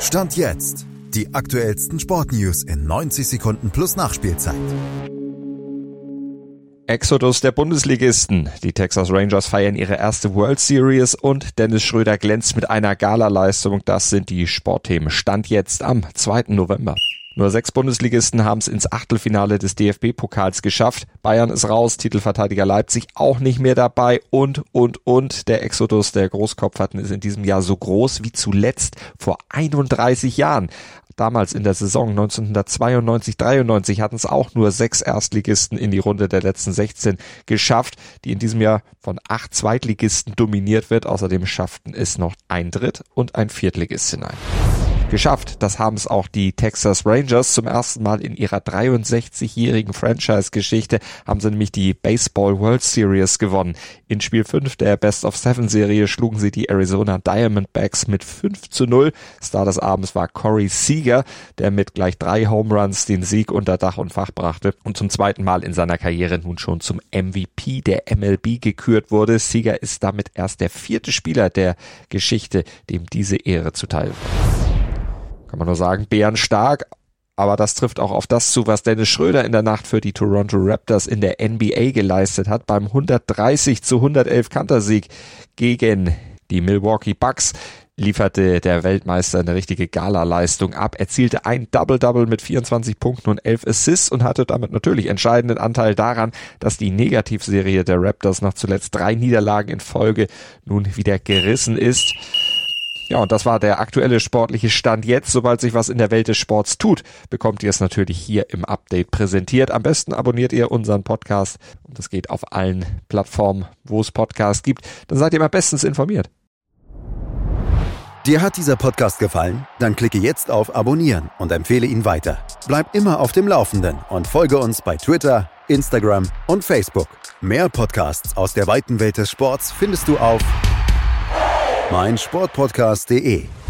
Stand jetzt. Die aktuellsten Sportnews in 90 Sekunden plus Nachspielzeit. Exodus der Bundesligisten. Die Texas Rangers feiern ihre erste World Series und Dennis Schröder glänzt mit einer Galaleistung. Das sind die Sportthemen. Stand jetzt am 2. November. Nur sechs Bundesligisten haben es ins Achtelfinale des DFB-Pokals geschafft. Bayern ist raus, Titelverteidiger Leipzig auch nicht mehr dabei und, und, und. Der Exodus der Großkopferten ist in diesem Jahr so groß wie zuletzt vor 31 Jahren. Damals in der Saison 1992-93 hatten es auch nur sechs Erstligisten in die Runde der letzten 16 geschafft, die in diesem Jahr von acht Zweitligisten dominiert wird. Außerdem schafften es noch ein Dritt- und ein Viertligist hinein geschafft. Das haben es auch die Texas Rangers zum ersten Mal in ihrer 63-jährigen Franchise-Geschichte haben sie nämlich die Baseball World Series gewonnen. In Spiel 5 der Best of Seven Serie schlugen sie die Arizona Diamondbacks mit 5 zu 0. Star des Abends war Corey Seager, der mit gleich drei Home Runs den Sieg unter Dach und Fach brachte und zum zweiten Mal in seiner Karriere nun schon zum MVP der MLB gekürt wurde. Seager ist damit erst der vierte Spieler der Geschichte, dem diese Ehre zuteil wird kann man nur sagen, bärenstark. Aber das trifft auch auf das zu, was Dennis Schröder in der Nacht für die Toronto Raptors in der NBA geleistet hat beim 130 zu 111 Kantersieg gegen die Milwaukee Bucks lieferte der Weltmeister eine richtige Gala-Leistung ab, erzielte ein Double-Double mit 24 Punkten und 11 Assists und hatte damit natürlich entscheidenden Anteil daran, dass die Negativserie der Raptors nach zuletzt drei Niederlagen in Folge nun wieder gerissen ist. Ja, und das war der aktuelle sportliche Stand jetzt. Sobald sich was in der Welt des Sports tut, bekommt ihr es natürlich hier im Update präsentiert. Am besten abonniert ihr unseren Podcast und das geht auf allen Plattformen, wo es Podcasts gibt. Dann seid ihr immer bestens informiert. Dir hat dieser Podcast gefallen? Dann klicke jetzt auf Abonnieren und empfehle ihn weiter. Bleib immer auf dem Laufenden und folge uns bei Twitter, Instagram und Facebook. Mehr Podcasts aus der weiten Welt des Sports findest du auf meinsportpodcast.de